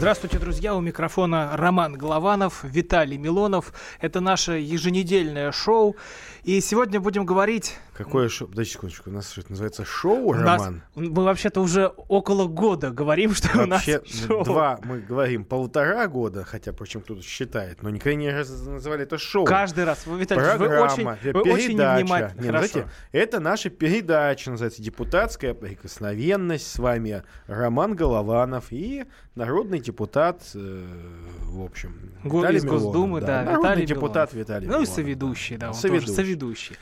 Здравствуйте, друзья! У микрофона Роман Голованов, Виталий Милонов. Это наше еженедельное шоу. И сегодня будем говорить Какое шоу? Подожди секундочку, у нас что это называется шоу, У нас- Роман? мы вообще-то уже около года говорим, что у нас Вообще, шоу. два, мы говорим полтора года, хотя, причем кто-то считает, но никогда не раз называли это шоу. Каждый раз. Вы, Виталий, вы Программа, очень, вы очень невнимательны. Не, Хорошо. знаете, это наша передача, называется «Депутатская прикосновенность». С вами Роман Голованов и народный депутат, э, в общем, Виталий из Госдумы, Милонов, да, Народный Виталий депутат Милонов. Виталий Ну и Милонов, соведущий, да, он Соведущий. тоже соведущий.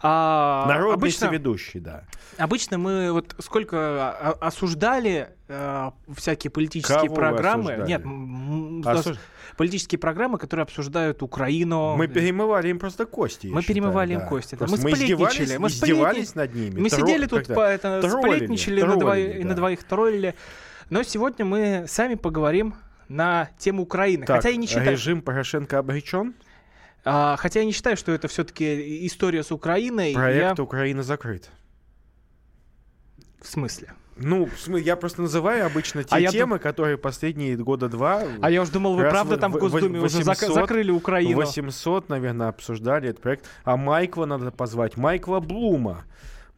А, Народный обычно, соведущий, да. обычно мы вот сколько осуждали э, всякие политические Кого программы. Нет, м, м, А нас- что ж- политические программы, которые обсуждают Украину. Мы перемывали им просто кости. Мы считаю, перемывали им да. кости, да. Просто Мы сплетничали, мы издевались сплетни- над ними. Мы Тро- сидели тут, по, это, троллили, сплетничали, на, троллили, двоих, да. на двоих троллили. Но сегодня мы сами поговорим на тему Украины. Так, хотя я не считаю, режим Порошенко обречен, а, хотя я не считаю, что это все-таки история с Украиной. проект Я- Украина закрыт. В смысле? Ну, в я просто называю обычно те А темы, которые последние года два, А я уж думал, вы правда вы- там в Госдуме уже зак- 800, закрыли Украину. 800, наверное, обсуждали этот проект. А Майкла надо позвать, Майкла Блума.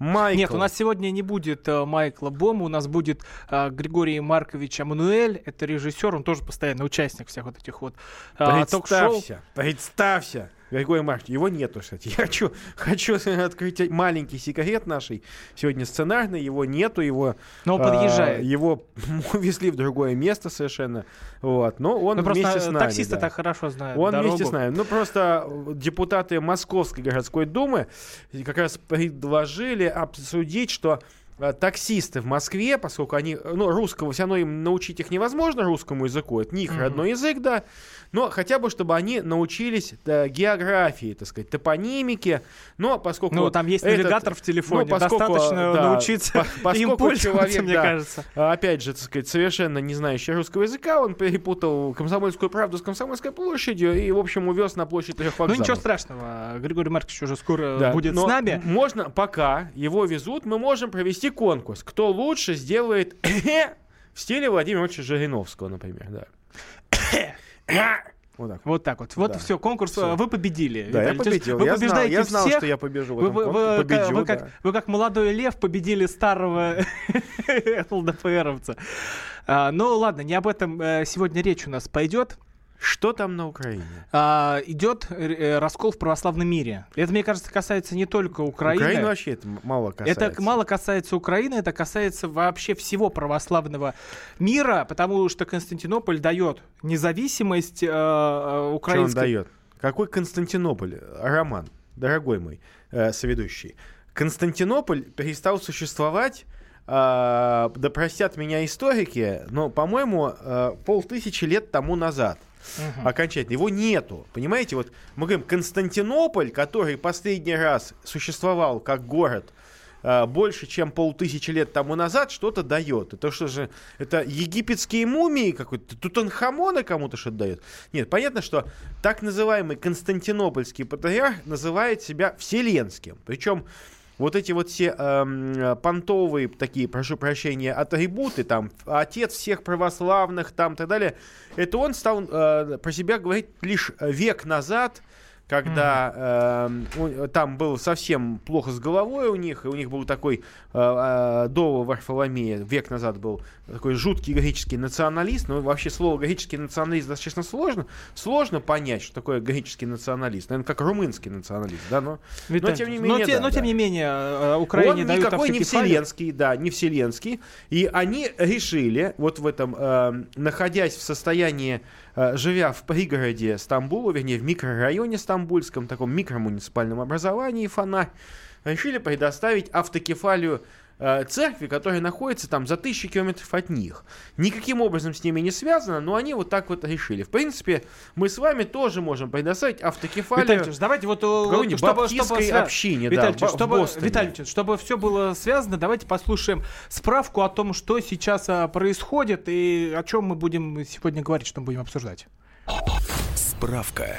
Майкл. Нет, у нас сегодня не будет э, Майкла Бома, у нас будет э, Григорий Маркович Амануэль, это режиссер, он тоже постоянный участник всех вот этих вот э, ток-шоу. Представься, представься, Григорий Маркович, его нету, кстати. Я хочу, хочу открыть маленький секрет нашей сегодня сценарный, его нету, его... Но он а, подъезжает. Его увезли в другое место совершенно, вот, но он Ну просто вместе с э, нами. таксисты да. так хорошо знают Он дорогу. вместе с нами. Ну, просто э, депутаты Московской городской думы как раз предложили обсудить, что таксисты в Москве, поскольку они, э, ну, русского, все равно им научить их невозможно русскому языку, это не их Мгм. родной язык, да, но хотя бы, чтобы они научились э, географии, так сказать, топонимике, но поскольку... Ну, там есть этот- навигатор в телефоне, ну, поскольку, достаточно да, научиться по- поскольку им пользоваться, человек, мне да, кажется. а, опять же, так сказать, совершенно не знающий русского языка, он перепутал комсомольскую правду с комсомольской площадью и, в общем, увез на площадь трех Ну вокзалов. ничего страшного, Григорий Маркович уже скоро Да, будет с нами. Можно, пока его везут, мы можем провести конкурс. Кто лучше сделает в стиле Владимира Ильича Жириновского, например, да. Вот так. Вот так вот. Вот Да. все, конкурс, Всё. э, вы победили. Да, я Виталий. Есть победил. Вы я знал, побеждаете я знал всех. что я побежу в Вы, этом вы- конкурсе. вы Победю, как, вы, как, да. вы как молодой лев победили старого ЛДПРовца. А, ну ладно, не об этом э, сегодня речь у нас пойдет. Что там на Украине? А, идет э, раскол в православном мире. Это, мне кажется, касается не только Украины. Украина вообще это мало касается. Это мало касается Украины, это касается вообще всего православного мира, потому что Константинополь дает независимость э, э, Что он украинской. дает? Какой Константинополь? Роман, дорогой мой э, соведущий. Константинополь перестал существовать, э, да простят меня историки, но, по-моему, э, полтысячи лет тому назад. Мгм. Окончательно. Его нету. Понимаете, вот мы говорим, Константинополь, который последний раз существовал как город э, больше, чем полтысячи лет тому назад, что-то дает. Это что же, это египетские мумии какой-то, Тутанхамона кому-то что-то дает? Нет, понятно, что так называемый Константинопольский патриарх называет себя Вселенским. Причем вот эти вот все эм, э, понтовые такие, прошу прощения, атрибуты, там, отец всех православных, там, и так далее, это он стал э, про себя говорить лишь век назад, когда эм, у- там было совсем плохо с головой у них, и у них был такой э, э, до Варфоломея, век назад был такой жуткий греческий националист, ну вообще слово греческий националист достаточно сложно, сложно понять, что такое греческий националист, наверное, как румынский националист, да, но Виталий, тем не но, менее, те- да, но тем не менее, э, Украине он дают никакой не вселенский, да, не вселенский. И они решили, вот в этом, э, находясь в состоянии, э, живя в пригороде Стамбула, вернее, в микрорайоне стамбульском, таком микромуниципальном образовании, фонарь, решили предоставить автокефалию э, церкви, которая находится там за тысячи километров от них. Никаким образом с ними не связано, но они вот так вот решили. В принципе, мы с вами тоже можем предоставить автокефалию Виталий Ильич, давайте вот, э, вот чтобы, баптистской чтобы общине, да, Виталий в- Ильич, в чтобы, Ильич, чтобы все было связано, давайте послушаем справку о том, что сейчас а, происходит и о чем мы будем сегодня говорить, что мы будем обсуждать. Справка.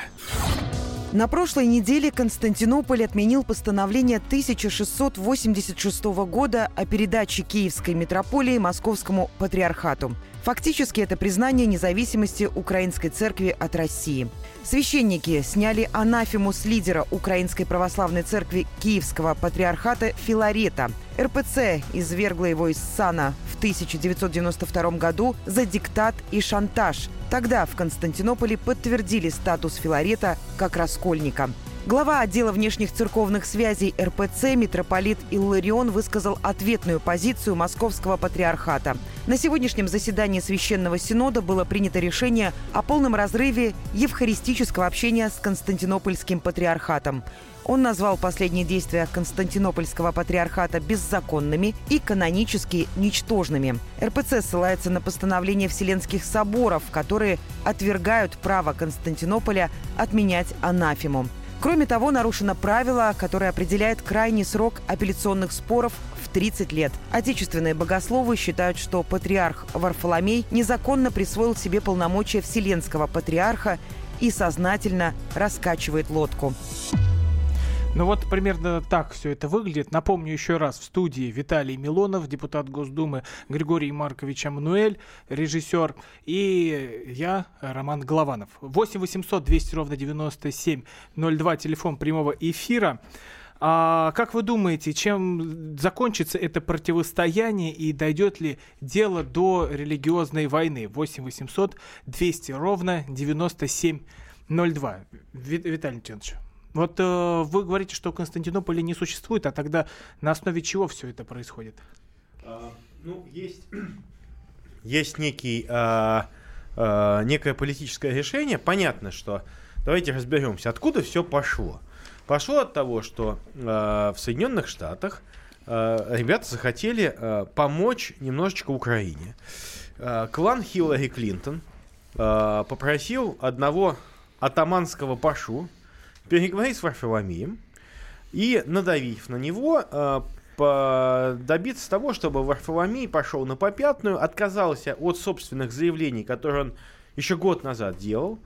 На прошлой неделе Константинополь отменил постановление 1686 года о передаче Киевской митрополии Московскому патриархату. Фактически это признание независимости Украинской церкви от России. Священники сняли анафему с лидера Украинской православной церкви Киевского патриархата Филарета. РПЦ извергла его из сана в 1992 году за диктат и шантаж. Тогда в Константинополе подтвердили статус Филарета как раскольника. Глава отдела внешних церковных связей РПЦ митрополит Илларион высказал ответную позицию Московского патриархата. На сегодняшнем заседании Священного Синода было принято решение о полном разрыве евхаристического общения с Константинопольским патриархатом. Он назвал последние действия Константинопольского патриархата беззаконными и канонически ничтожными. РПЦ ссылается на постановление Вселенских соборов, которые отвергают право Константинополя отменять анафему. Кроме того, нарушено правило, которое определяет крайний срок апелляционных споров в 30 лет. Отечественные богословы считают, что патриарх Варфоломей незаконно присвоил себе полномочия Вселенского патриарха и сознательно раскачивает лодку. Ну вот примерно так все это выглядит. Напомню еще раз, в студии Виталий Милонов, депутат Госдумы Григорий Маркович Амнуэль, режиссер, и я, Роман Голованов. 8 800 200 ровно 9702, телефон прямого эфира. А как вы думаете, чем закончится это противостояние и дойдет ли дело до религиозной войны? 8 800 200 ровно 9702. Виталий Леонидович. Вот э, вы говорите, что Константинополя не существует, а тогда на основе чего все это происходит? А, ну, есть, есть некий, а, а, некое политическое решение. Понятно, что давайте разберемся, откуда все пошло. Пошло от того, что а, в Соединенных Штатах а, ребята захотели а, помочь немножечко Украине. А, клан Хиллари Клинтон а, попросил одного атаманского пашу, переговорить с Варфоломеем и, надавив на него, э, добиться того, чтобы Варфоломей пошел на попятную, отказался от собственных заявлений, которые он еще год назад делал,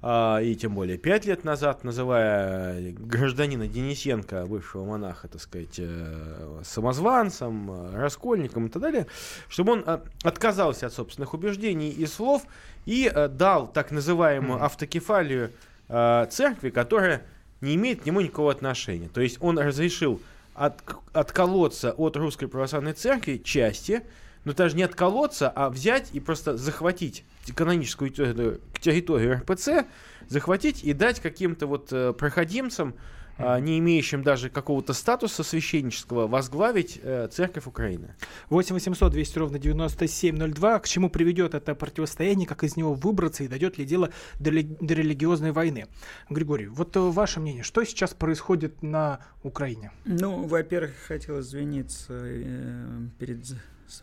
э, и тем более пять лет назад, называя гражданина Денисенко, бывшего монаха, так сказать, э, самозванцем, раскольником и так далее, чтобы он э, отказался от собственных убеждений и слов и дал так называемую автокефалию э, церкви, которая не имеет к нему никакого отношения. То есть он разрешил от, отколоться от русской православной церкви части, но даже не отколоться, а взять и просто захватить каноническую территорию, территорию РПЦ, захватить и дать каким-то вот э, проходимцам не имеющим даже какого-то статуса священнического, возглавить э, церковь Украины. 8 800 200 ровно 9702. К чему приведет это противостояние, как из него выбраться и дойдет ли дело до, до религиозной войны? Григорий, вот э, ваше мнение, что сейчас происходит на Украине? Ну, во-первых, хотел извиниться э, перед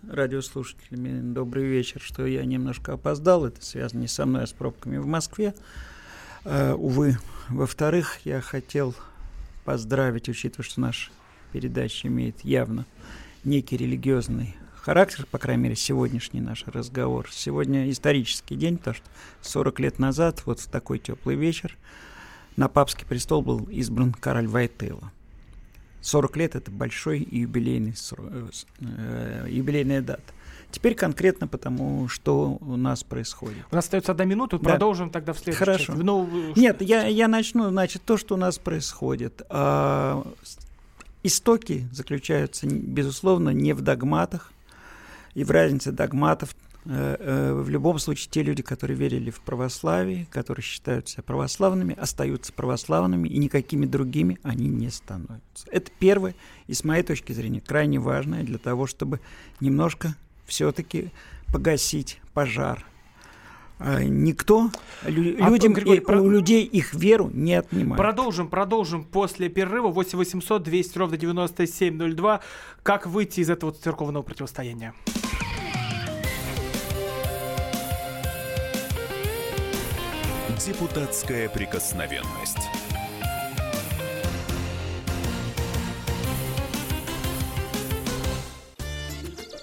радиослушателями. Добрый вечер, что я немножко опоздал. Это связано не со мной, а с пробками в Москве. Uh, увы. Во-вторых, я хотел поздравить, учитывая, что наша передача имеет явно некий религиозный характер, по крайней мере, сегодняшний наш разговор. Сегодня исторический день, потому что 40 лет назад, вот в такой теплый вечер, на папский престол был избран король Вайтейла. 40 лет – это большой юбилейный, э, э, юбилейная дата. Теперь конкретно потому, что у нас происходит. У нас остается одна минута, да. продолжим тогда в следующем. Хорошо. Ну, Нет, я, я начну, значит, то, что у нас происходит. А, истоки заключаются, безусловно, не в догматах и в разнице догматов. Э, э, в любом случае, те люди, которые верили в православие, которые считают себя православными, остаются православными, и никакими другими они не становятся. Это первое, и с моей точки зрения, крайне важное для того, чтобы немножко все-таки погасить пожар. А, никто лю- а людям, Григорий, и, про... у людей их веру не отнимает. Продолжим, продолжим после перерыва. 8 800 200 ровно 9702. Как выйти из этого церковного противостояния? Депутатская прикосновенность.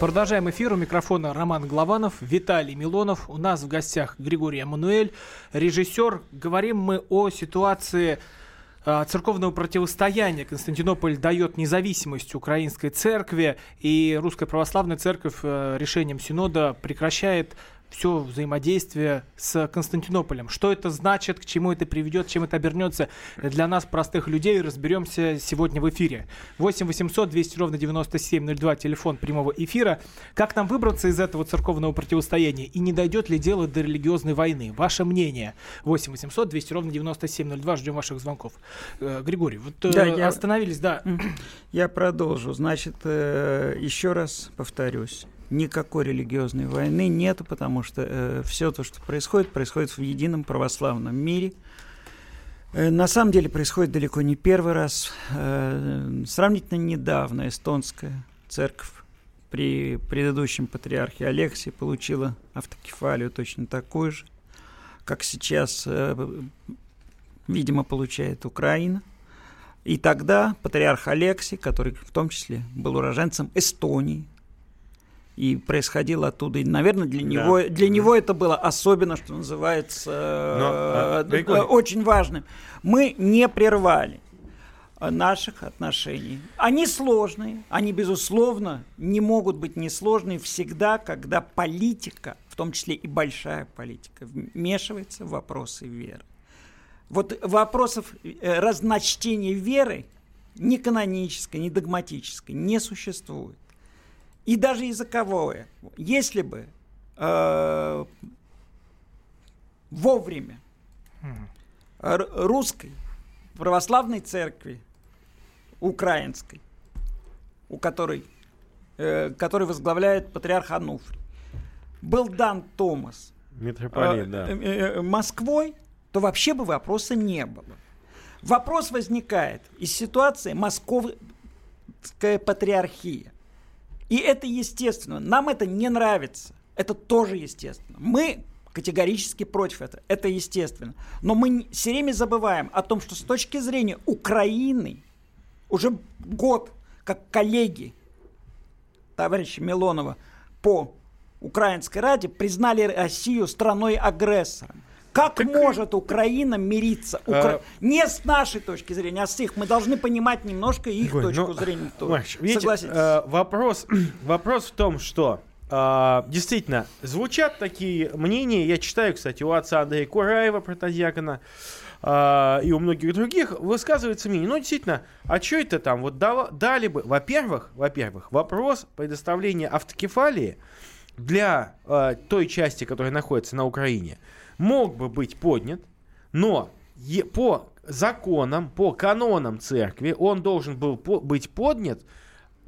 Продолжаем эфир. У микрофона Роман Главанов, Виталий Милонов. У нас в гостях Григорий Эммануэль, режиссер. Говорим мы о ситуации а, церковного противостояния. Константинополь дает независимость украинской церкви, и Русская Православная Церковь э, решением Синода прекращает все взаимодействие с Константинополем. Что это значит, к чему это приведет, чем это обернется для нас, простых людей, разберемся сегодня в эфире. 8 800 200 ровно 9702, телефон прямого эфира. Как нам выбраться из этого церковного противостояния и не дойдет ли дело до религиозной войны? Ваше мнение. 8 800 200 ровно 9702, ждем ваших звонков. Э, Григорий, вот э, Да, я- остановились, да. Я продолжу. Значит, э, еще раз повторюсь. Никакой религиозной войны нету, потому что все то, что происходит, происходит в едином православном мире. Э, На самом деле происходит далеко не первый раз. Э, Сравнительно недавно эстонская церковь при предыдущем патриархе Алексии получила автокефалию точно такую же, как сейчас, э, видимо, получает Украина. И тогда патриарх Алексий, который в том числе был уроженцем Эстонии, и происходил оттуда. И, наверное, для него, для него это было особенно, что называется, Но, а, э, э, очень важным. Мы не прервали наших отношений. Они сложные, они, безусловно, не могут быть несложные всегда, когда политика, в том числе и большая политика, вмешивается в вопросы веры. Вот вопросов э, разночтения веры ни канонической, ни догматической не существует. И даже языковое. Если бы э, вовремя русской православной церкви украинской, у которой, э, который возглавляет патриарх Ануфрий, был дан Томас Митрополит, э, да. э, э, Москвой, то вообще бы вопроса не было. Вопрос возникает из ситуации Московская патриархия. И это естественно. Нам это не нравится. Это тоже естественно. Мы категорически против этого. Это естественно. Но мы все время забываем о том, что с точки зрения Украины уже год, как коллеги товарища Милонова по Украинской Раде признали Россию страной-агрессором. Как может Украина мириться? Укра- А- Не с нашей точки зрения, а с их. Мы должны понимать немножко их Ой, точку ну, зрения тоже. Маш, видите, Согласитесь? э, вопрос, вопрос в том, что э, действительно звучат такие мнения. Я читаю, кстати, у отца Андрея Кураева, протодиакона, э, и у многих других высказывается мнение. Ну, действительно, а что это там? Вот дава- дали бы, во-первых, во-первых, вопрос предоставления автокефалии для э, той части, которая находится на Украине, мог бы быть поднят, но по законам, по канонам церкви он должен был быть поднят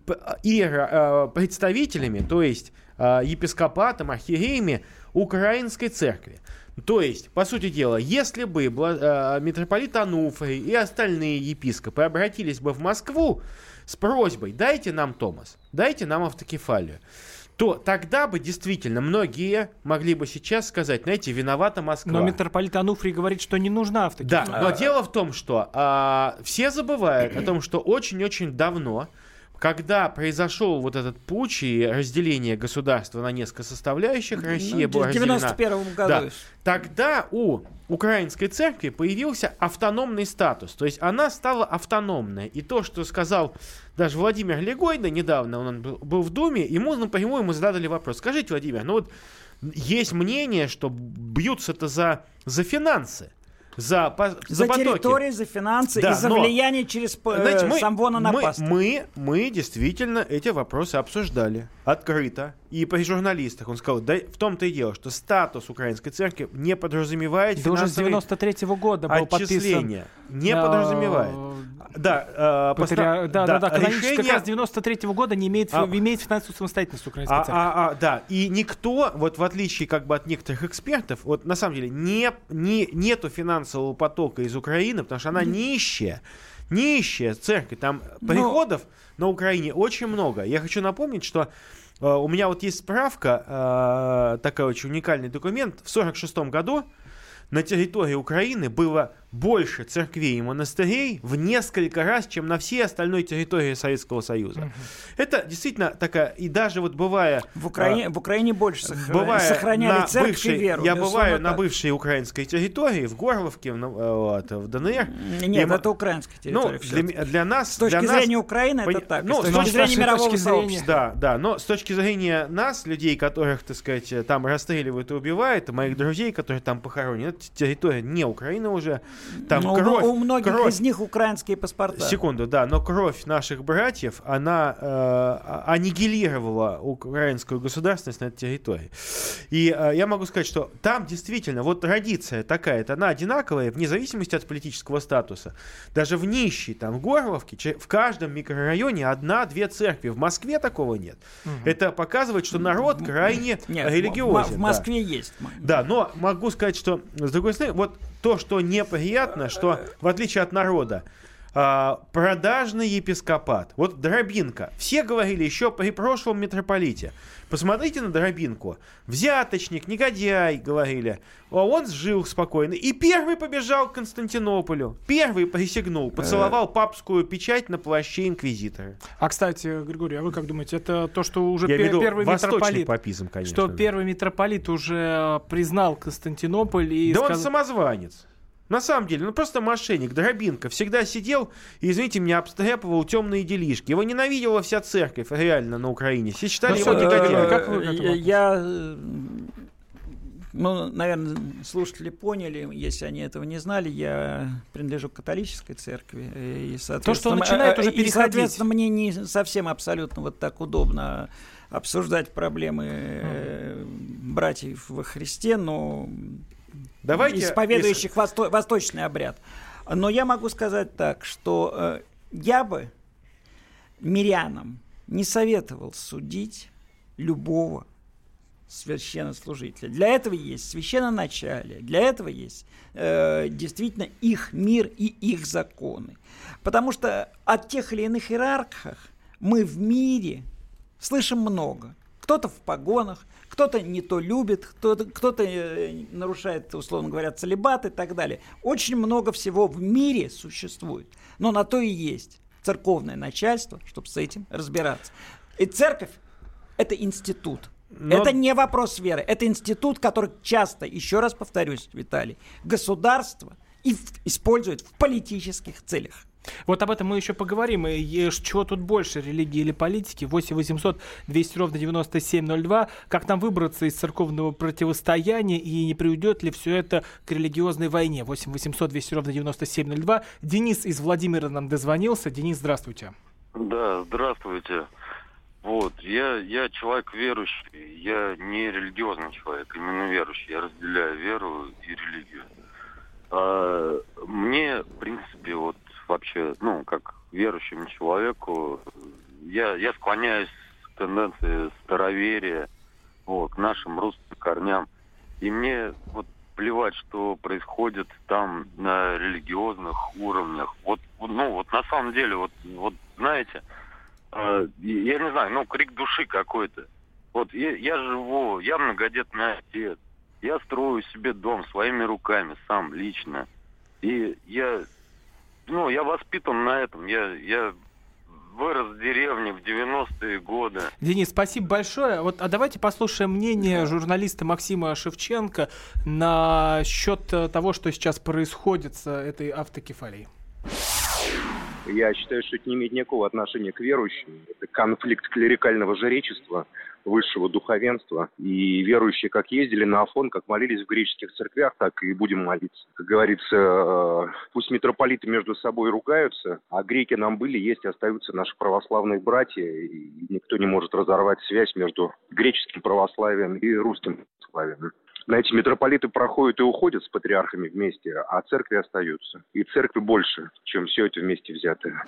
п- иеро- э, представителями, то есть э, епископатом, архиереями Украинской церкви. То есть, по сути дела, если бы э, митрополит Ануфрий и остальные епископы обратились бы в Москву с просьбой «дайте нам Томас, дайте нам автокефалию», то тогда бы действительно многие могли бы сейчас сказать, знаете, виновата Москва. Но митрополит Ануфрий говорит, что не нужна автокефалия. Да, но дело в том, что а, все забывают о том, что очень-очень давно, когда произошел вот этот путь и разделение государства на несколько составляющих, Россия Ну, была в разделена. 91 году. Да. Тогда у украинской церкви появился автономный статус, то есть она стала автономной. И то, что сказал даже Владимир Легойда недавно, он был, был в Думе, ему напрямую ему задали вопрос. Скажите, Владимир, ну вот есть мнение, что бьются-то за, за финансы. За, по, За, за потоки. территории, за финансы Да, и за но, влияние через э, Знаете, мы, Самвона на мы, мы, мы действительно эти вопросы обсуждали открыто и при журналистах. Он сказал, да в том-то и дело, что статус украинской церкви не подразумевает Да уже с финансовые 93-го года был подписан отчисления. Не э, подразумевает. Да, э, поста- патриар- Да, да, да, канонически решение- как раз 93-го года не имеет, А- имеет финансовую самостоятельность украинской А, церкви. а, а, да, и никто, вот в отличие как бы от некоторых экспертов, вот на самом деле не, не, нету финансового потока из Украины, потому что она нищая, нищая церковь, там Ну- приходов на Украине очень много. Я хочу напомнить, что э, у меня вот есть справка, э, такой очень уникальный документ, в 46 году на территории Украины было больше церквей и монастырей в несколько раз, чем на всей остальной территории Советского Союза. Это действительно такая, и даже вот бывая... В Украине, в Украине больше сохра- Бывая сохраняли на церковь бывшей- и веру. Я безусловно, бываю на так. бывшей украинской территории, в Горловке, в, вот, в ДНР. Нет, И это украинская Ну, территория. для, всё-таки. м- для нас... С точки для нас- зрения Украины пони- это так. ну, с с точки зрения мирового точки сообщества. Да, да, но с точки зрения нас, людей, которых, так сказать, там расстреливают и убивают, моих друзей, которые там похоронены, территория не Украина уже, там Но у- кровь, у многих кровь. из них украинские паспорта. Секунду, да, но кровь наших братьев, она э, аннигилировала украинскую государственность на этой территории. И э, я могу сказать, что там действительно вот традиция такая, она одинаковая вне зависимости от политического статуса. Даже в нищей, там, в Горловке, в каждом микрорайоне одна-две церкви. В Москве такого нет. Это показывает, что народ крайне Нет, религиозен. в, в да. Москве есть. Да, но могу сказать, что с другой стороны, вот то, что неприятно, что в отличие от народа, а, продажный епископат. Вот Дробинка. Все говорили еще при прошлом митрополите. Посмотрите на Дробинку. Взяточник, негодяй, говорили. А он жил спокойно. И первый побежал к Константинополю. Первый присягнул. Поцеловал папскую печать на плаще инквизитора. А, кстати, Григорий, а вы как думаете, это то, что уже Я пе- веду первый митрополит, папизм, конечно. что первый митрополит уже э, признал Константинополь и Да он сказал... самозванец. На самом деле, ну просто мошенник, дробинка. Всегда сидел и, извините меня, обстряпывал темные делишки. Его ненавидела вся церковь, реально, на Украине. Все считали Ну, его негодяем. Э, Я, э, ну, наверное, слушатели поняли, если они этого не знали, я принадлежу к католической церкви. э, И, соответственно, начинает уже э, и, переходить. соответственно, мне не совсем абсолютно вот так удобно обсуждать проблемы э, братьев во Христе, но Давайте, исповедующих восто- восточный обряд. Но я могу сказать так, что э, я бы мирянам не советовал судить любого священнослужителя. Для этого есть священноначалие, для этого есть э, действительно их мир и их законы. Потому что от тех или иных иерархах мы в мире слышим много. Кто-то в погонах, кто-то не то любит, кто-то, кто-то э, нарушает, условно говоря, целебат и так далее. Очень много всего в мире существует. Но на то и есть церковное начальство, чтобы с этим разбираться. И церковь – это институт. Но- Это не вопрос веры, это институт, который часто, еще раз повторюсь, Виталий, государство использует в политических целях. Вот об этом мы еще поговорим. И чего тут больше, религии или политики? 8 800 200 ровно 9702. Как нам выбраться из церковного противостояния и не приведет ли все это к религиозной войне? 8 800 200 ровно 9702. Денис из Владимира нам дозвонился. Денис, здравствуйте. Да, здравствуйте. Вот, я, я человек верующий, я не религиозный человек, именно верующий. Я разделяю веру и религию. А, мне, вот вообще, ну, как верующему человеку, я, я склоняюсь к тенденции староверия, вот, к нашим русским корням. И мне вот плевать, что происходит там на религиозных уровнях. Вот, ну, вот на самом деле, вот, вот знаете, э, я не знаю, ну, крик души какой-то. Вот я, я живу, я многодетный отец, я строю себе дом своими руками, сам, лично. И я, ну, я воспитан на этом, я, я вырос в деревне в 90-е годы. Денис, спасибо большое. Вот, а давайте послушаем мнение журналиста Максима Шевченко на счет э, того, что сейчас происходит с э, этой автокефалией. Я считаю, что это не имеет никакого отношения к верующим. Это конфликт клерикального жречества высшего духовенства. И верующие как ездили на Афон, как молились в греческих церквях, так и будем молиться. Как говорится, э, пусть митрополиты между собой ругаются, а греки нам были, есть и остаются наши православные братья, и никто не может разорвать связь между греческим православием и русским православием. Знаете, митрополиты проходят и уходят с патриархами вместе, а церкви остаются. И церкви больше, чем все это вместе взятое.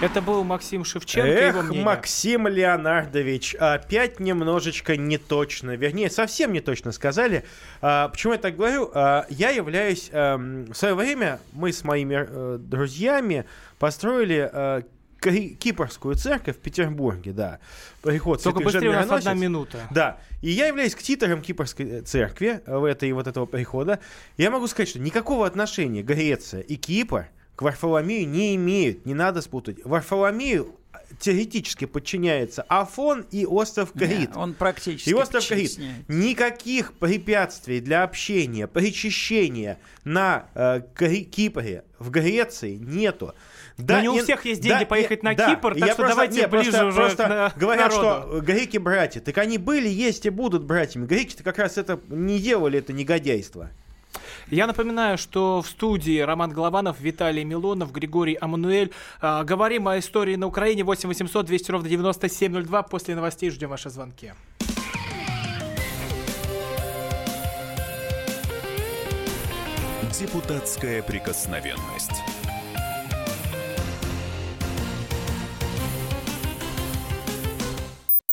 Это был Максим Шевченко. Эх, его мнение. Максим Леонардович, опять немножечко не точно, вернее, совсем не точно сказали. А, почему я так говорю? А, я являюсь... эм, в свое время мы с моими э, друзьями построили э, Ки- Кипрскую церковь в Петербурге, да. Приход Только быстрее, у нас одна минута. Да. И я являюсь ктитором Кипрской э, церкви в этой вот этого прихода. Я могу сказать, что никакого отношения Греция и Кипр к Варфоломею не имеют. Не надо спутать. Варфоломею теоретически подчиняется Афон и остров Крит. Не, он практически И остров Крит. Никаких препятствий для общения, причащения на э, Кипре в Греции нету. Но не у всех есть деньги поехать на Кипр, так что давайте ближе просто, уже просто к говорят, народу. что греки братья. Так они были, есть и будут братьями. Греки-то как раз это не делали, это негодяйство. Я напоминаю, что в студии Роман Голованов, Виталий Милонов, Григорий Амануэль. А, говорим о истории на Украине 8 800 200 ровно 9702. После новостей ждем ваши звонки. Депутатская прикосновенность.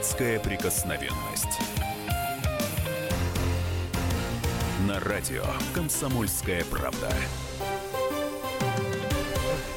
Депутатская прикосновенность. На радио «Комсомольская правда».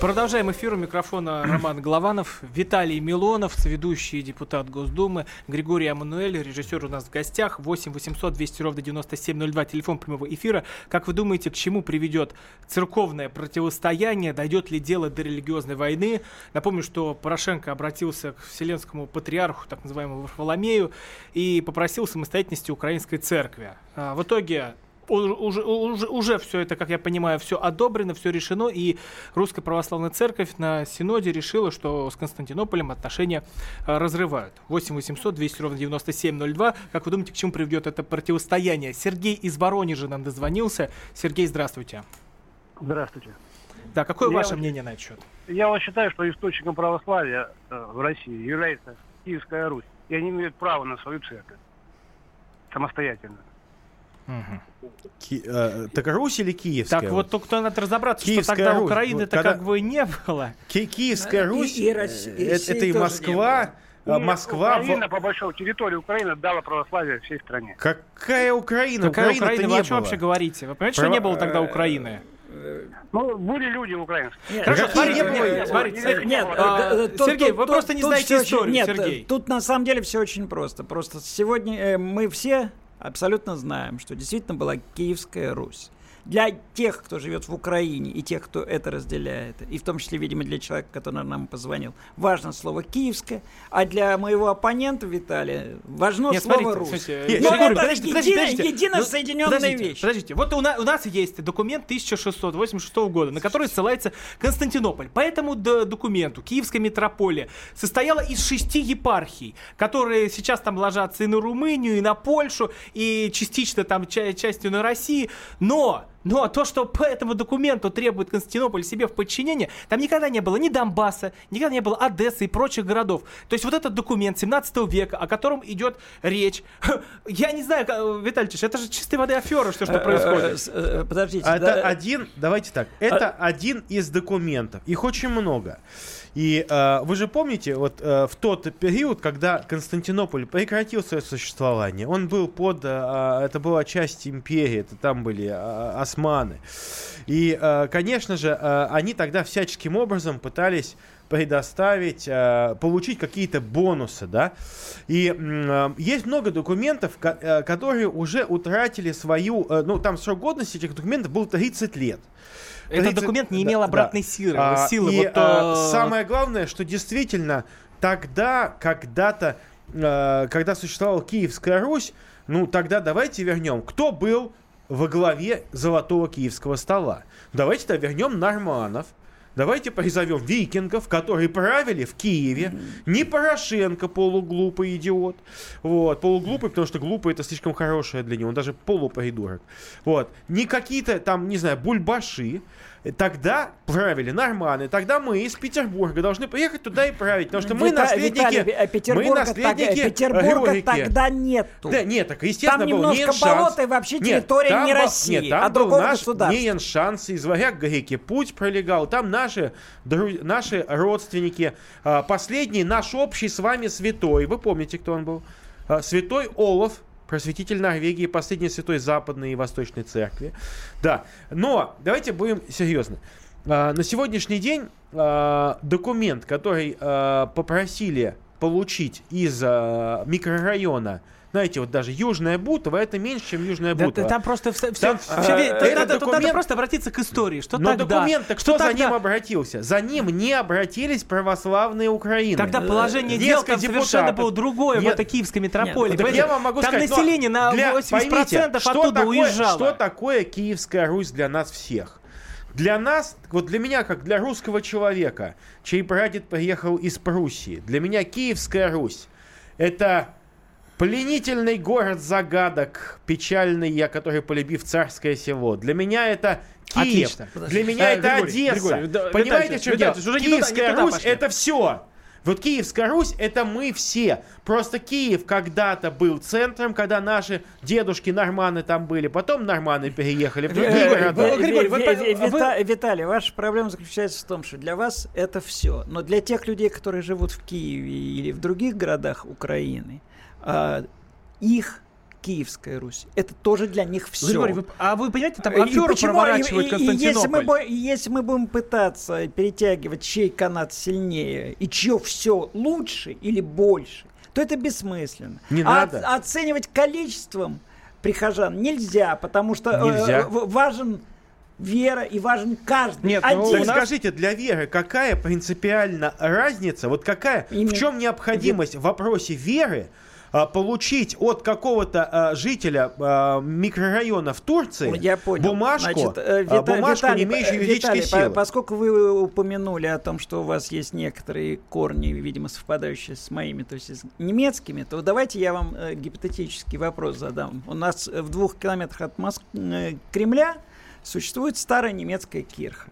Продолжаем эфир. У микрофона Роман Голованов, Виталий Милонов, ведущий депутат Госдумы, Григорий Амануэль, режиссер у нас в гостях. 8 800 200 ровно 9702, телефон прямого эфира. Как вы думаете, к чему приведет церковное противостояние? Дойдет ли дело до религиозной войны? Напомню, что Порошенко обратился к Вселенскому патриарху, так называемому Варфоломею, и попросил самостоятельности украинской церкви. А, В итоге уже, уже, уже все это, как я понимаю, все одобрено, все решено, и Русская Православная Церковь на Синоде решила, что с Константинополем отношения э, разрывают. 8 800 200 ровно 9702. Как вы думаете, к чему приведет это противостояние? Сергей из Воронежа нам дозвонился. Сергей, здравствуйте. Здравствуйте. Да, какое Я ваше вот- мнение на этот счет? Я вот считаю, что источником православия э, в России является Киевская Русь. И они имеют право на свою церковь. Самостоятельно. Ки- э, так Русь или Киевская? Так вот, только надо разобраться, Киевская что тогда Русь. Украины-то когда- как бы не было. Ки- Киевская И- Русь, и Росси- э, и это, это и Москва, а И Москва... в- Украина, по большому территории Украины дала православие всей стране. Какая Украина? Какая Украины-то Украина? Вы не о чем было. вообще говорите? Вы понимаете, что Право- не было тогда э, Украины? Ну, были люди украинские. Нет, Хорошо, какие смотрите, не было? нет, смотрите, Нет, смотрите. Нет, А, э, тут- Сергей, тут- вы тут- просто не тут знаете всё очень- историю, Нет, Сергей. э, тут на самом деле все очень просто. Просто сегодня э, мы все абсолютно знаем, что действительно была Киевская Русь. Для тех, кто живет в Украине, и тех, кто это разделяет, и в том числе, видимо, для человека, который нам позвонил, важно слово «киевское», а для моего оппонента Виталия важно Нет, слово смотрите, «рус». смотрите, Нет, Ну, это подождите, подождите, подождите. едино Ну, соединенная подождите, вещь. Подождите, вот у, на- у нас есть документ 1686 года, на который ссылается Константинополь. По этому документу Киевская митрополия состояла из шести епархий, которые сейчас там ложатся и на Румынию, и на Польшу, и частично там ча- частью на России. Но но то, что по этому документу требует Константинополь себе в подчинение, там никогда не было ни Донбасса, никогда не было Одессы и прочих городов. То есть вот этот документ 17 века, о котором идет речь, я не знаю, Ильич, это же чистой воды афера, все, что Э, э, происходит. э, Подождите. А Это да- один, давайте так, это один из документов. Их очень много. И э, вы же помните, вот э, в тот период, когда Константинополь прекратил свое существование, он был под, э, а, это была часть империи, это там были э, османы. И, э, конечно же, э, они тогда всяческим образом пытались предоставить, э, получить какие-то бонусы, да. И э, есть много документов, ко- э, которые уже утратили свою, э, ну, там срок годности этих документов был 30 лет. Этот 30 документ не да, имел да. обратной силы. А, силы и вот, а, э, самое главное, что действительно тогда, когда-то, э, когда существовала Киевская Русь, ну тогда давайте вернем, кто был во главе золотого киевского стола. Давайте тогда вернем норманов, Давайте призовем викингов, которые правили в Киеве. Не Порошенко, полуглупый идиот. Вот, полуглупый, потому что глупый это слишком хорошее для него. Он даже полупридурок. Вот. Не какие-то там, не знаю, бульбаши. Тогда правили норманы. Тогда мы из Петербурга должны приехать туда и править. Потому что мы Вита- наследники... Виталий, а Петербурга, мы так- наследники Петербурга Рюрики. тогда нету. Да, нет, так естественно Там был немножко Нейншанс. болото и вообще Нет, территория там не России, нет, там а был наш государства. Нейншанс, из варяг реки Путь пролегал. Там наши, дру- наши родственники. А, Последний наш общий с вами святой. Вы помните, кто он был? А, Святой Олаф, просветитель Норвегии, последний святой Западной и Восточной Церкви. Да, но давайте будем серьезны. А, На сегодняшний день а, документ, который а, попросили получить из микрорайона, знаете, вот даже Южная Бутова, это меньше, чем Южная Да, Бутова. там просто все, Там, все, а, этот надо, тут надо документ- просто обратиться к истории. Что Но тогда? документ-то что кто за тогда? ним обратился? За ним не обратились православные Украины. Тогда положение дел совершенно было другое в Нет. этой киевской метрополии. Нет, я вам могу там сказать, население на для- 80% поймите, что оттуда такое, уезжало. Что такое Киевская Русь для нас всех? Для нас, вот для меня, как для русского человека, чей прадед приехал из Пруссии, для меня Киевская Русь – это пленительный город загадок, печальный я, который полюбив царское село. Для меня это Киев. Отлично. Для меня А, это Григорий, Одесса. Григорий, да, Понимаете, в чем дело? Киевская туда Русь это все. Вот Киевская Русь это мы все. Просто Киев когда-то был центром, когда наши дедушки норманы там были, потом норманы переехали в другие Э, города. А вы- Вита- Виталий, ваша проблема заключается в том, что для вас это все. Но для тех людей, которые живут в Киеве или в других городах Украины, а, их Киевская Русь, это тоже для них все. Григорий, вы- а вы понимаете, там аферу почему- проворачивает и- и- и если, мы, Константинополь. если мы будем пытаться перетягивать, чей канат сильнее и чье все лучше или больше, то это бессмысленно. Не А надо. оц- оценивать количеством прихожан нельзя, потому что э, Нельзя. в- важен вера и важен каждый Нет, один. ну, Так у нас- скажите, для веры какая принципиально разница, вот какая, в Именно- чем необходимость в вопросе веры получить от какого-то а, жителя а, микрорайона в Турции Ой, Я понял. бумажку, Значит, э, а, Вита- бумажку, Виталий, не имеющую юридической Виталий, силы. по- поскольку вы упомянули о том, что у вас есть некоторые корни, видимо, совпадающие с моими, то есть с немецкими, то давайте я вам э, гипотетический вопрос задам. У нас в двух километрах от Моск- э, Кремля существует старая немецкая кирха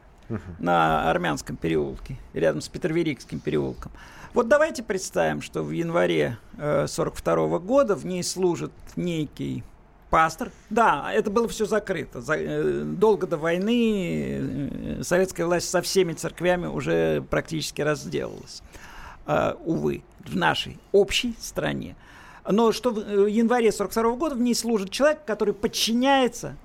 на Армянском переулке, рядом с Петерверикским переулком. Вот давайте представим, что в январе 1942 года в ней служит некий пастор. Да, это было все закрыто. За- э, долго до войны э, советская власть со всеми церквями уже практически разделалась. А, увы, в нашей общей стране. Но что в э, январе 42 года в ней служит человек, который подчиняется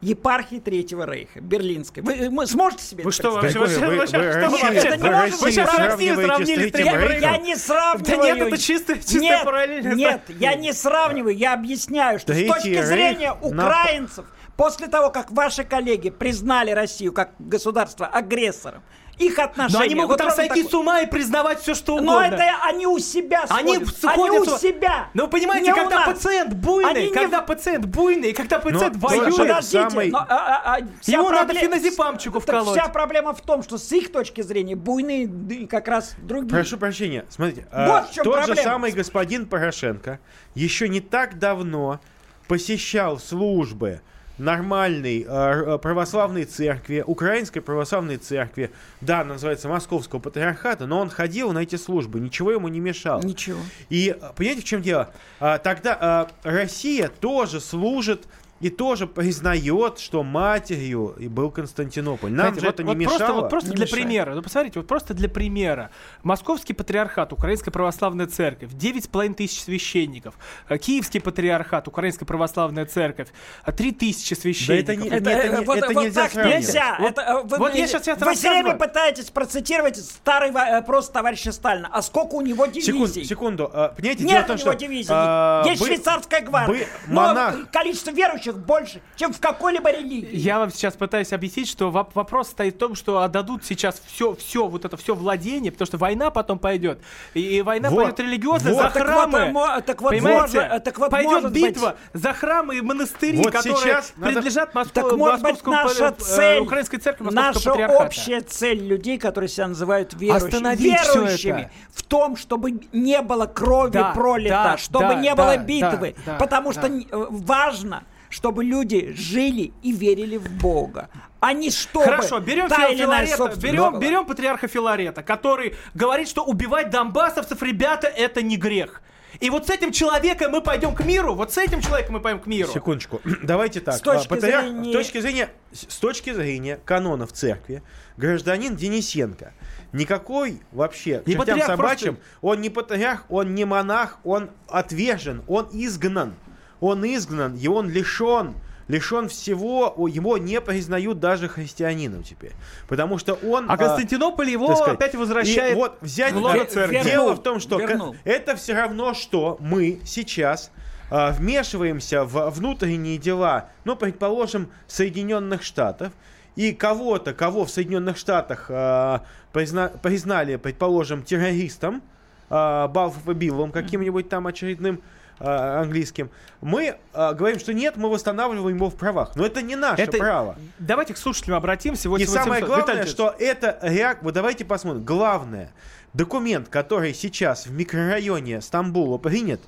епархии Третьего Рейха, Берлинской. Вы, э, м- сможете себе Вы это что, представить? вообще, Вы- вы- вы что вы Россию- вообще- вы. Вы сейчас Россию сравнили с Третьим Я, Рейхом? я не сравниваю. Да нет, это чисто- чисто нет, параллельно. Нет, я не сравниваю, я объясняю, что Третий с точки Рейх зрения на- украинцев, после того, как ваши коллеги признали Россию как государство агрессором, их отношения... Но они могут вот там сойти такое- с ума и признавать все, что Но угодно. это они у себя Они сходят. Они с- у себя. Ну, вы понимаете, Не когда пациент буйный, Они не когда в- пациент буйный, когда пациент Но воюет, подожди, Подождите, самый- но, а, а, а, вся Ему надо феназепамчику Так вколоть. Вся проблема в том, что с их точки зрения буйные да и как раз другие. Прошу прощения, смотрите, а, Вот в чем тот же проблема. самый господин Порошенко еще не так давно посещал службы нормальной э, православной церкви, украинской православной церкви, да, она называется Московского патриархата, но он ходил на эти службы, ничего ему не мешало. Ничего. И э, понимаете, в чем дело? А, тогда а, Россия тоже служит и тоже признает, что матерью и был Константинополь. Нам Знаете, же вот, это не вот мешало. Просто, вот просто Не для мешает. примера. Ну, посмотрите, вот просто для примера. Московский патриархат, Украинская православная церковь, 9,5 тысяч священников. Э, Киевский патриархат, Украинская православная церковь, э, 3 тысячи священников. не- Это, это не- вот, это вот нельзя так сравнивать. нельзя. Вот- это, э, вы, вот я щас- щас вы все время пытаетесь процитировать старый вопрос товарища Сталина. А сколько у него Секунду, дивизий? секунду. А, Понимаете, дело Нет том, у него что, дивизий. а, Есть бы- швейцарская гвардия. бы- но монах- количество верующих больше, чем в какой-либо религии. Я вам сейчас пытаюсь объяснить, что воп- вопрос стоит в том, что отдадут сейчас все, все, вот это все владение, потому что война потом пойдет. И, и война Вот, пойдет религиозная вот. за Так вот, храмы. а мо- так вот, Понимаете? может- так вот, пойдет может быть- битва за храмы и монастыри, Вот которые сейчас надо- принадлежат Москву, Так может быть наша патри- э, цель, украинской церкви, наша общая цель людей, которые себя называют верующими, Остановить верующими в том, чтобы не было крови Да, пролито, да, чтобы да, не да, было да, битвы, да, потому да. что э, важно, чтобы люди жили и верили в Бога, а не чтобы Хорошо, берем та Фил- или иная Филарета, собственность берем, берем патриарха Филарета, который говорит, что убивать донбассовцев, ребята, это не грех. И вот с этим человеком мы пойдем к миру, вот с этим человеком мы пойдем к миру. Секундочку. Давайте так. С точки А, патриарх- зрения- с точки зрения с точки зрения канонов церкви, гражданин Денисенко никакой вообще Не чертям собачьим, он не патриарх, он не монах, он отвержен, он изгнан. Он изгнан, и он лишен лишен всего, его не признают даже христианином теперь. Потому что он... А Константинополь его сказать, опять возвращает и вот взять в э, церкви. Дело в том, что Вернул. это все равно, что мы сейчас а, вмешиваемся в внутренние дела, ну, предположим, Соединенных Штатов, и кого-то, кого в Соединенных Штатах а, призна- признали, предположим, террористом, а, Балфом и Биллом каким-нибудь там очередным а, английским, мы а, говорим, что нет, мы восстанавливаем его в правах. Но это не наше Это- право. Давайте к слушателям обратимся. И 8800. самое главное, Виталий что это реак... Вот давайте посмотрим. Главное, документ, который сейчас в микрорайоне Стамбула принят,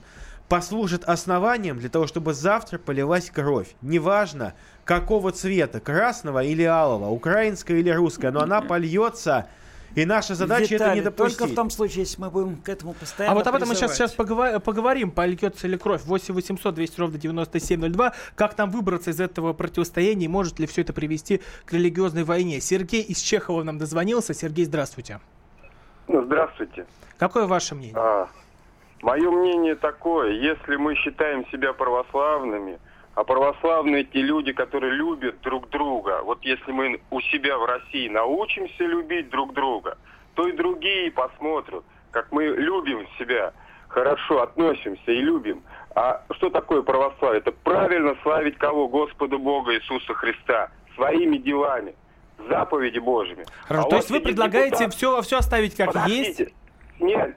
послужит основанием для того, чтобы завтра полилась кровь. Неважно, какого цвета, красного или алого, украинская или русская, но она польется. И наша задача это Виталий, не допустить. Только в том случае, если мы будем к этому постоянно А вот об этом мы сейчас, призывать. сейчас поговор- поговорим, польется ли кровь. 8 800 200 ровно 9702. Как нам выбраться из этого противостояния и может ли все это привести к религиозной войне? Сергей из Чехова нам дозвонился. Сергей, здравствуйте. Ну, здравствуйте. Какое ваше мнение? А, мое мнение такое, если мы считаем себя православными, а православные те люди, которые любят друг друга, вот если мы у себя в России научимся любить друг друга, то и другие посмотрят, как мы любим себя, хорошо относимся и любим. А что такое православие? Это правильно славить кого? Господа Бога Иисуса Христа своими делами, заповеди Божьими. Хорошо, А то есть вы предлагаете депутат, все, все оставить как Подождите. есть? Нет,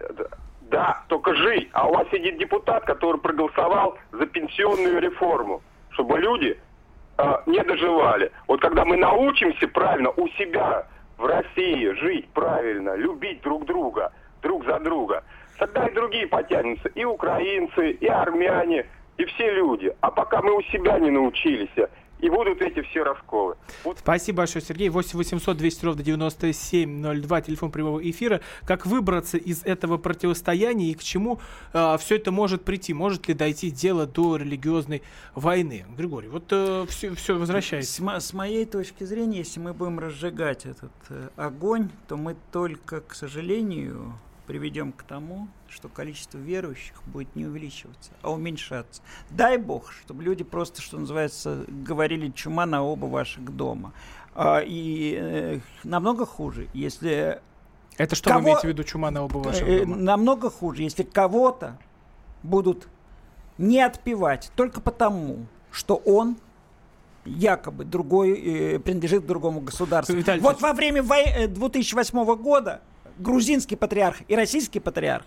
да, только жить. А у вас сидит депутат, который проголосовал за пенсионную реформу, чтобы люди а, не доживали. Вот когда мы научимся правильно у себя в России жить правильно, любить друг друга, друг за друга, тогда и другие потянутся, и украинцы, и армяне, и все люди. А пока мы у себя не научились, и будут эти все расколы. Вот Спасибо большое, Сергей. 8 800 200 ровно 9702, телефон прямого эфира. Как выбраться из этого противостояния и к чему все это может прийти? Может ли дойти дело до религиозной войны? Григорий, вот все, все возвращается. С, с моей точки зрения, если мы будем разжигать этот э, огонь, то мы только, к сожалению, приведем к тому, что количество верующих будет не увеличиваться, а уменьшаться. Дай бог, чтобы люди просто, что называется, говорили чума на оба ваших дома. А, и э, намного хуже, если Это что Кого- вы имеете в виду, чума на оба ваших Э, дома? Намного хуже, если кого-то будут не отпевать только потому, что он якобы другой, э, принадлежит другому государству. Виталий вот во время вой- э, 2008 года грузинский патриарх и российский патриарх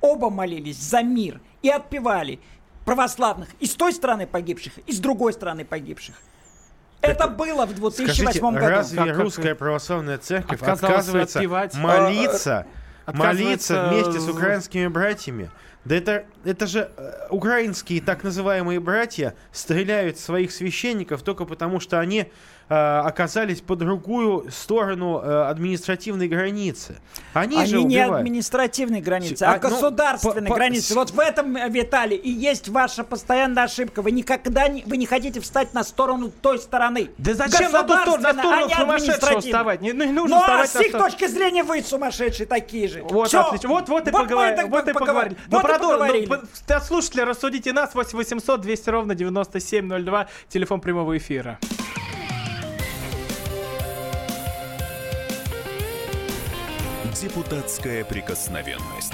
оба молились за мир и отпевали православных и с той стороны погибших, и с другой стороны погибших. Это было в 2008 Скажите, году. разве Как- как- русская православная церковь отказывается отпевать? молиться, А, молиться отказывается вместе с украинскими братьями Да это, это же э, украинские так называемые братья стреляют в своих священников только потому, что они оказались по другую сторону э, административной границы. Они, Они же не убивают. административной границы, А, а, ну, государственной по- по- границы. Вот в этом, э, Виталий, и есть ваша постоянная ошибка. Вы никогда не, вы не хотите встать на сторону той стороны. Да зачем на ту сторону, на сторону а не сумасшедшего вставать? Не, ну, не нужно ну, а вставать с на их сторону. точки зрения вы сумасшедшие такие же. Вот, отлично. Вот, вот и мы поговорили. так Вот и поговор- поговорили. Вот Ну, и продолжим. поговорили. Ну, по- слушатели, рассудите нас. 8 800 200 ровно 9702. Телефон прямого эфира. Депутатская прикосновенность.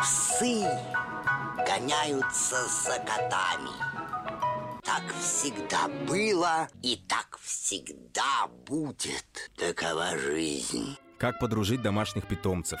Псы гоняются за котами. Так всегда было и так всегда будет. Такова жизнь. Как подружить домашних питомцев,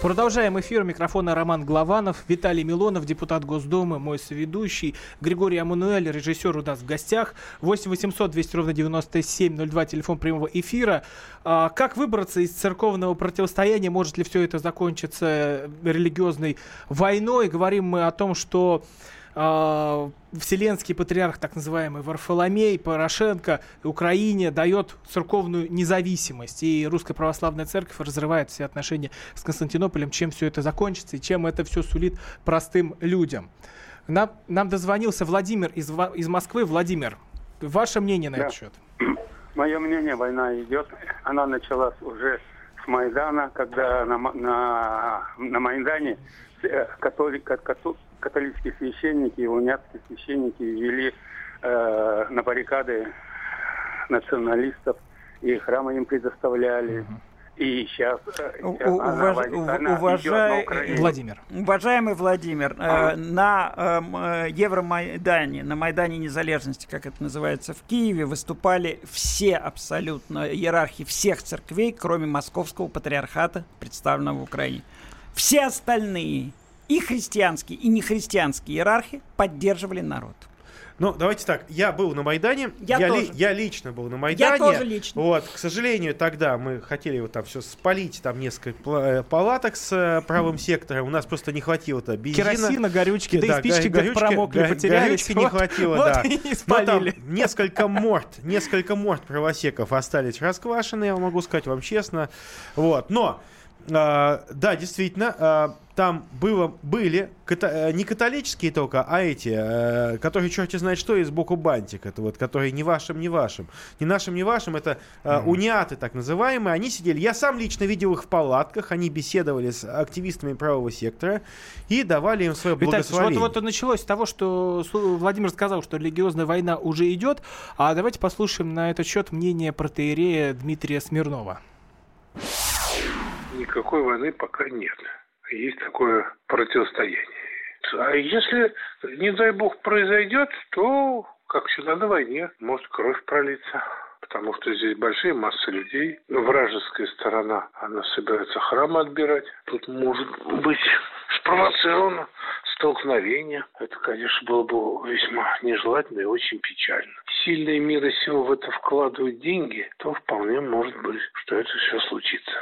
Продолжаем эфир. Микрофона Роман Главанов, Виталий Милонов, депутат Госдумы, мой соведущий, Григорий Амануэль, режиссер у нас в гостях. 8 800 200 ровно 9702, телефон прямого эфира. А, как выбраться из церковного противостояния? Может ли все это закончиться религиозной войной? Говорим мы о том, что а, Вселенский патриарх, так называемый Варфоломей, Порошенко, Украине дает церковную независимость. И Русская Православная Церковь разрывает все отношения с Константинополем. Чем все это закончится и чем это все сулит простым людям. Нам, нам дозвонился Владимир из, из Москвы. Владимир, ваше мнение на Да. этот счет? Мое мнение, война идет. Она началась уже с Майдана, когда на, на, на Майдане э, католи- ка- кату- католические священники и униатские священники вели э, на баррикады националистов, и храмы им предоставляли. И сейчас э, уваж- уважай-. Владимир. Уважаемый Владимир, А. э, на эм, э, Евромайдане, на Майдане Незалежности, как это называется, в Киеве выступали все абсолютно иерархи всех церквей, кроме Московского патриархата, представленного в Украине. Все остальные, и христианские, и нехристианские иерархи поддерживали народ. Ну, давайте так. Я был на Майдане. Я ли- тоже. я лично был на Майдане. тоже лично. Вот, к сожалению, тогда мы хотели вот там все спалить, там несколько э, палаток с э, правым сектором. У нас просто не хватило-то бензина. Керосина, горючки, да и Да, спички го- где-то промокли, го- потерялись. Горючки не Вот- хватило, вот да. и Но там спалили. несколько морд, несколько морд правосеков остались расквашены, я могу сказать вам честно. Вот, но а, да, действительно, а, там было, были ката- э, не католические только, а эти, э, которые черти знает что, из боку бантик, это вот, которые не вашим, не вашим, не нашим, не вашим, это э, униаты так называемые, они сидели, я сам лично видел их в палатках, они беседовали с активистами правого сектора и давали им свое благословение. вот, вот началось с того, что Владимир сказал, что религиозная война уже идет. А давайте послушаем на этот счет мнение протеерея Дмитрия Смирнова. Никакой войны пока нет. Есть такое противостояние. А если, не дай бог, произойдет, то, как всегда на войне, может кровь пролиться. Потому что здесь большие массы людей. Вражеская сторона, она собирается храмы отбирать. Тут может быть спровоцировано столкновение. Это, конечно, было бы весьма нежелательно и очень печально. Сильные мира сил в это вкладывают деньги, то вполне может быть, что это все случится.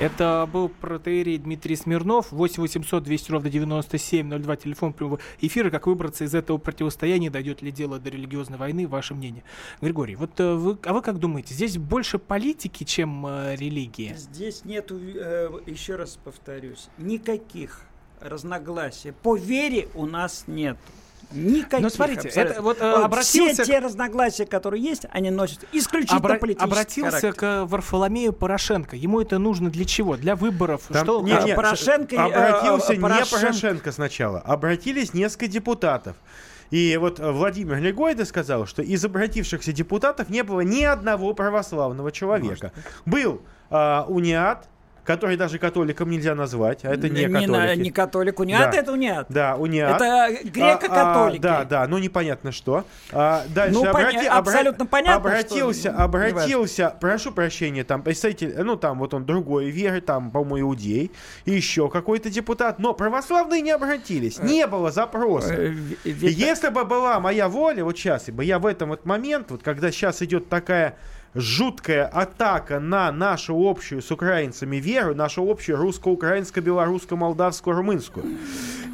Это был протеерей Дмитрий Смирнов. 8 800 200 ровно 9702, телефон прямого эфира. Как выбраться из этого противостояния, дойдет ли дело до религиозной войны, ваше мнение. Григорий, вот э, вы, а вы как думаете, здесь больше политики, чем э, религии? Здесь нету, э, еще раз повторюсь, никаких разногласий. По вере у нас нет. Никаких. Но смотрите, абсолютно. это вот, э, Вот обратился Все те разногласия, которые есть, они носят исключительно Обра- политический обратился характер. к Варфоломею Порошенко. Ему это нужно для чего? Для выборов? Там- что? не, не, Порошенко э, обратился э, не Порошен- Порошенко сначала, обратились несколько депутатов. И вот э, Владимир Григорьевич сказал, что из обратившихся депутатов не было ни одного православного человека. Был а, униат, который даже католиком нельзя назвать, а это не, не, католики. не католик. Униат Да. это униат. Да, униат. Это греко-католики. А, а, да, да, ну непонятно что. А, дальше Ну, поня- обрати- абсолютно понятно, Обратился, что- обратился, прошу прощения, там представитель, ну там вот он другой веры, там, по-моему, иудей, еще какой-то депутат, но православные не обратились, не было запроса. э, Если бы была моя воля, вот сейчас, бы я в этом вот момент, вот когда сейчас идет такая жуткая атака на нашу общую с украинцами веру, нашу общую русско-украинско-белорусско-молдавско-румынскую.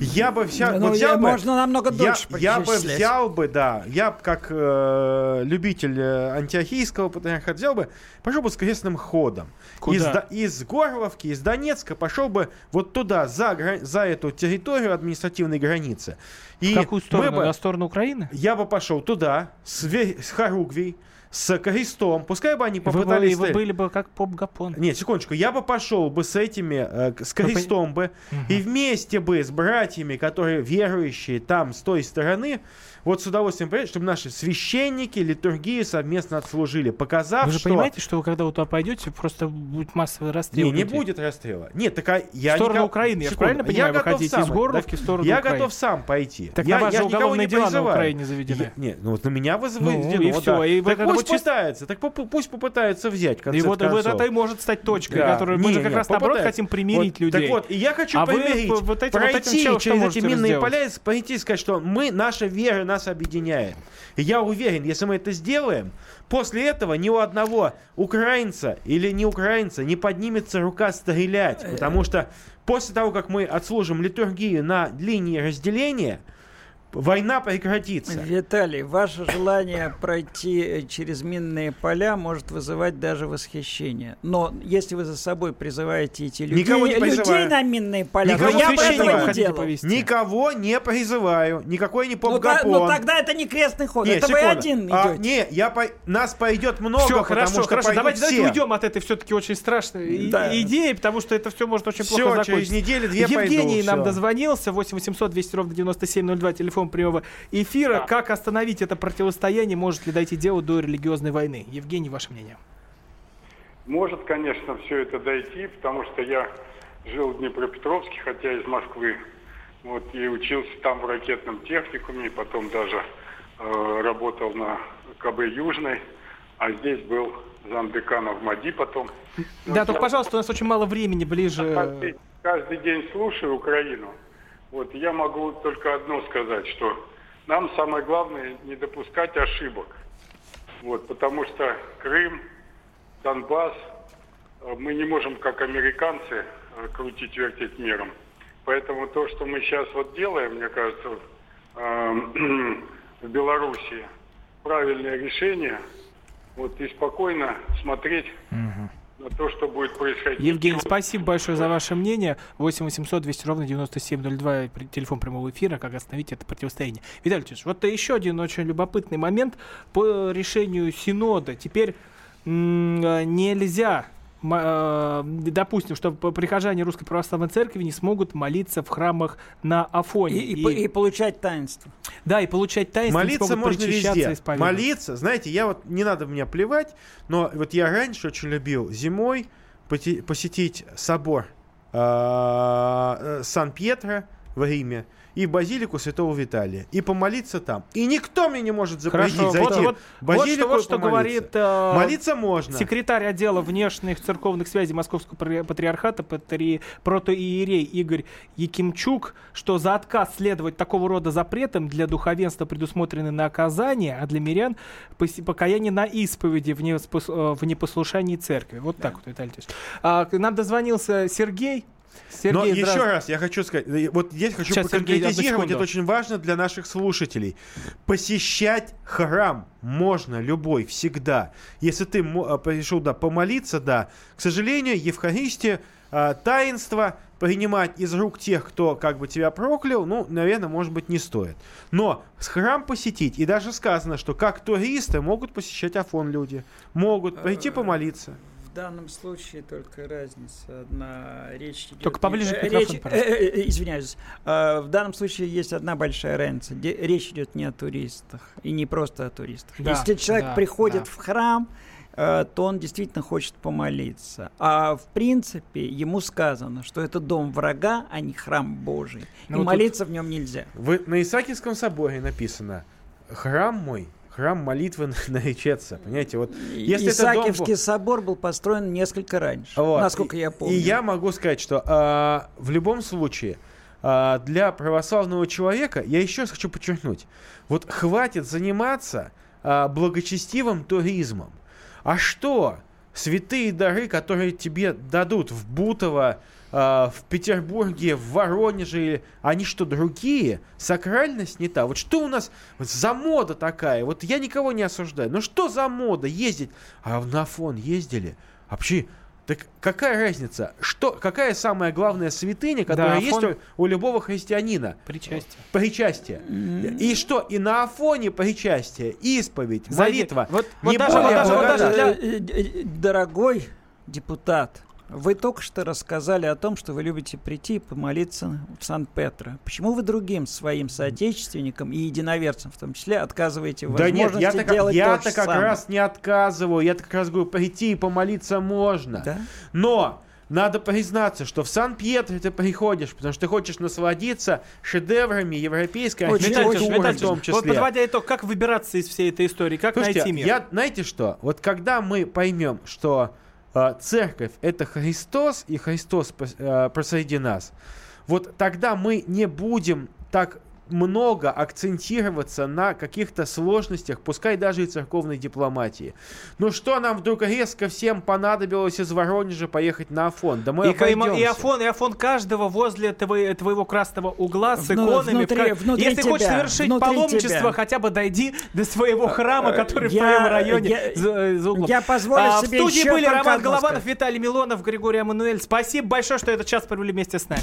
Я бы вся, Ну, вот взял я- бы, можно намного дольше я бы взял бы, да, я как э, любитель э, антиохийского патриархата взял бы, пошел бы с крестным ходом. Куда? Из, из Горловки, из Донецка пошел бы вот туда, за, за эту территорию административной границы. И В какую сторону? бы- На сторону Украины? я бы пошел туда, с, с Харугвей, с крестом. Пускай бы они Вы, бы- попытались... вы были бы как поп-гапон. Нет, секундочку, я бы пошел бы с этими, э, с крестом бы, и вместе бы с братьями, которые верующие там, с той стороны, вот с удовольствием, чтобы наши священники литургию совместно отслужили, показав, Вы же что... понимаете, что вы когда туда пойдете, просто будет массовый расстрел Не, не людей. будет расстрела. Нет, так а я В сторону никого- Украины, я Секунду. правильно понимаю, вы готов хотите сам из. Горловки Так в сторону Я Украины. готов сам пойти. Так я, на вас я же уголовные не дела на. Украине заведены. Я- нет, ну вот на меня выз- Ну, и всё, да. и так пусть вот пытается, так пусть попытаются взять, в конце И вот, концов. это и может стать точкой, Да. которую мы Не, же как не, раз наоборот попытается. хотим примирить людей. Так вот, и я хочу а примирить, пройти что через эти минные поля, и пойти и сказать, что мы, наша вера нас объединяет. И я уверен, если мы это сделаем, после этого ни у одного украинца или не украинца не поднимется рука стрелять. Потому что после того, как мы отслужим литургию на линии разделения, война прекратится. Виталий, ваше желание пройти э, через минные поля может вызывать даже восхищение. Но если вы за собой призываете идти людей, Никого не людей призываю. на минные поля, Никого то я не бы этого призываю. не делал. повести? Никого не призываю, никакой не Ну, поп-гапон. ну, тогда это не крестный ход, Не, это вы секунду. один А, идете. не, я по... нас пойдет много, Все, потому хорошо, что хорошо. Давайте, все. давайте уйдем от этой все-таки очень страшной Да. идеи, потому что это все может очень Всё, плохо через закончиться. неделю-две Евгений пойду, нам всё. дозвонился, 8 800 200 ровно 9702, телефон прямого эфира. Как остановить это противостояние, может ли дойти дело до религиозной войны? Евгений, ваше мнение. Может, конечно, все это дойти, потому что я жил в Днепропетровске, хотя из Москвы. Вот, и учился там в ракетном техникуме, потом даже э, работал на КБ Южной, а здесь был замдекана в МАДИ потом. Да, Вот только, я пожалуйста, у нас очень мало времени, ближе. каждый, каждый день слушаю Украину. Вот я могу только одно сказать, что нам самое главное не допускать ошибок. Вот, потому что Крым, Донбасс, э, мы не можем, как американцы, э, крутить, вертеть миром. Поэтому то, что мы сейчас вот делаем, мне кажется, э, в Беларуси, правильное решение, вот и спокойно смотреть на то, что будет происходить. Евгений, спасибо большое за ваше мнение. 8 800 200 ровно 9702, при- телефон прямого эфира, как остановить это противостояние. Виталий Ильич, вот еще один очень любопытный момент по решению Синода. Теперь э, нельзя, допустим, что прихожане Русской Православной Церкви не смогут молиться в храмах на Афоне. И, и по- и получать таинство. Да, и получать таинство, Молиться можно и везде. Молиться, знаете, я вот не надо меня плевать, но вот я раньше очень любил зимой посетить собор а, э, Сан-Пьетро в Риме и базилику Святого Виталия и помолиться там. И никто мне не может запретить Хорошо, зайти вот, вот, в вот базилику что, вот что говорит э, Молиться можно. секретарь отдела внешних церковных связей Московского патри- патриархата патри... протоиерей Игорь Якимчук, что за отказ следовать такого рода запретам для духовенства предусмотрены наказания, а для мирян покаяние на исповеди в, э, в непослушании церкви. Вот так вот, Виталий. А, нам дозвонился Сергей. Сергей, Но еще раз я хочу сказать, э, вот здесь хочу Сейчас, конкретизировать, это очень важно для наших слушателей. Посещать храм можно любой, всегда. Если ты а, пришел, да, помолиться, да. К сожалению, Евхаристия, а, таинство принимать из рук тех, кто как бы тебя проклял, ну, наверное, может быть, не стоит. Но с храм посетить, и даже сказано, что как туристы могут посещать Афон люди, могут прийти помолиться. В данном случае только разница одна речь идет. Только поближе к э, микрофону, речь- пожалуйста. э, э, Извиняюсь. Э, В данном случае есть одна большая разница. Речь идет не о туристах и не просто о туристах. Да, Если человек да, приходит да. в храм, то он действительно хочет помолиться. А в принципе ему сказано, что это дом врага, а не храм Божий. Ну, и вот молиться в нем нельзя. Вы, на Исаакиевском соборе написано «Храм мой, храм молитвы наречется». Понимаете, вот если это дом Исаакиевский собор был построен несколько раньше, Вот. насколько я помню. И я могу сказать, что а, в любом случае а, для православного человека, я еще раз хочу подчеркнуть, вот хватит заниматься а, благочестивым туризмом. А что? Святые дары, которые тебе дадут в Бутово, в Петербурге, в Воронеже, они что, другие? Сакральность не та. Вот что у нас за мода такая? Вот я никого не осуждаю. Но что за мода ездить? А на Афон ездили? А вообще, так какая разница? Что, какая самая главная святыня, которая есть Афон- у, у любого христианина? Причастие. Причастие. И что? И на Афоне причастие, исповедь, молитва. Вот- вот даже- вот даже- вот даже для- э, э, Дорогой депутат, вы только что рассказали о том, что вы любите прийти и помолиться в Сан-Петро. Почему вы другим своим соотечественникам и единоверцам в том числе отказываете в Да нет, возможности я-то, как- делать то я-то же как самое? раз не отказываю. Я-то как раз говорю, прийти и помолиться можно. Да? Но надо признаться, что в Сан-Пьетро ты приходишь, потому что ты хочешь насладиться шедеврами европейской архитектуры в том Вот числе. подводя итог, как выбираться из всей этой истории, как Слушайте, найти мир? я, знаете что? Вот когда мы поймем, что церковь это Христос и Христос пос- посреди нас, вот тогда мы не будем так много акцентироваться на каких-то сложностях, пускай даже и церковной дипломатии. Ну что нам вдруг резко всем понадобилось из Воронежа поехать на Афон? Да мы и, ка- и, обойдемся. Афон, и Афон каждого возле твоего, твоего красного угла с иконами. внутри- в внутри Если хочешь тебя, совершить внутри паломничество, тебя. хотя бы дойди до своего храма, Э, который в я- твоем районе я- за, за углом. я позволю А, себе В студии еще были Роман Голованов. Виталий Милонов, Григорий Амануэль. Спасибо большое, что этот час провели вместе с нами.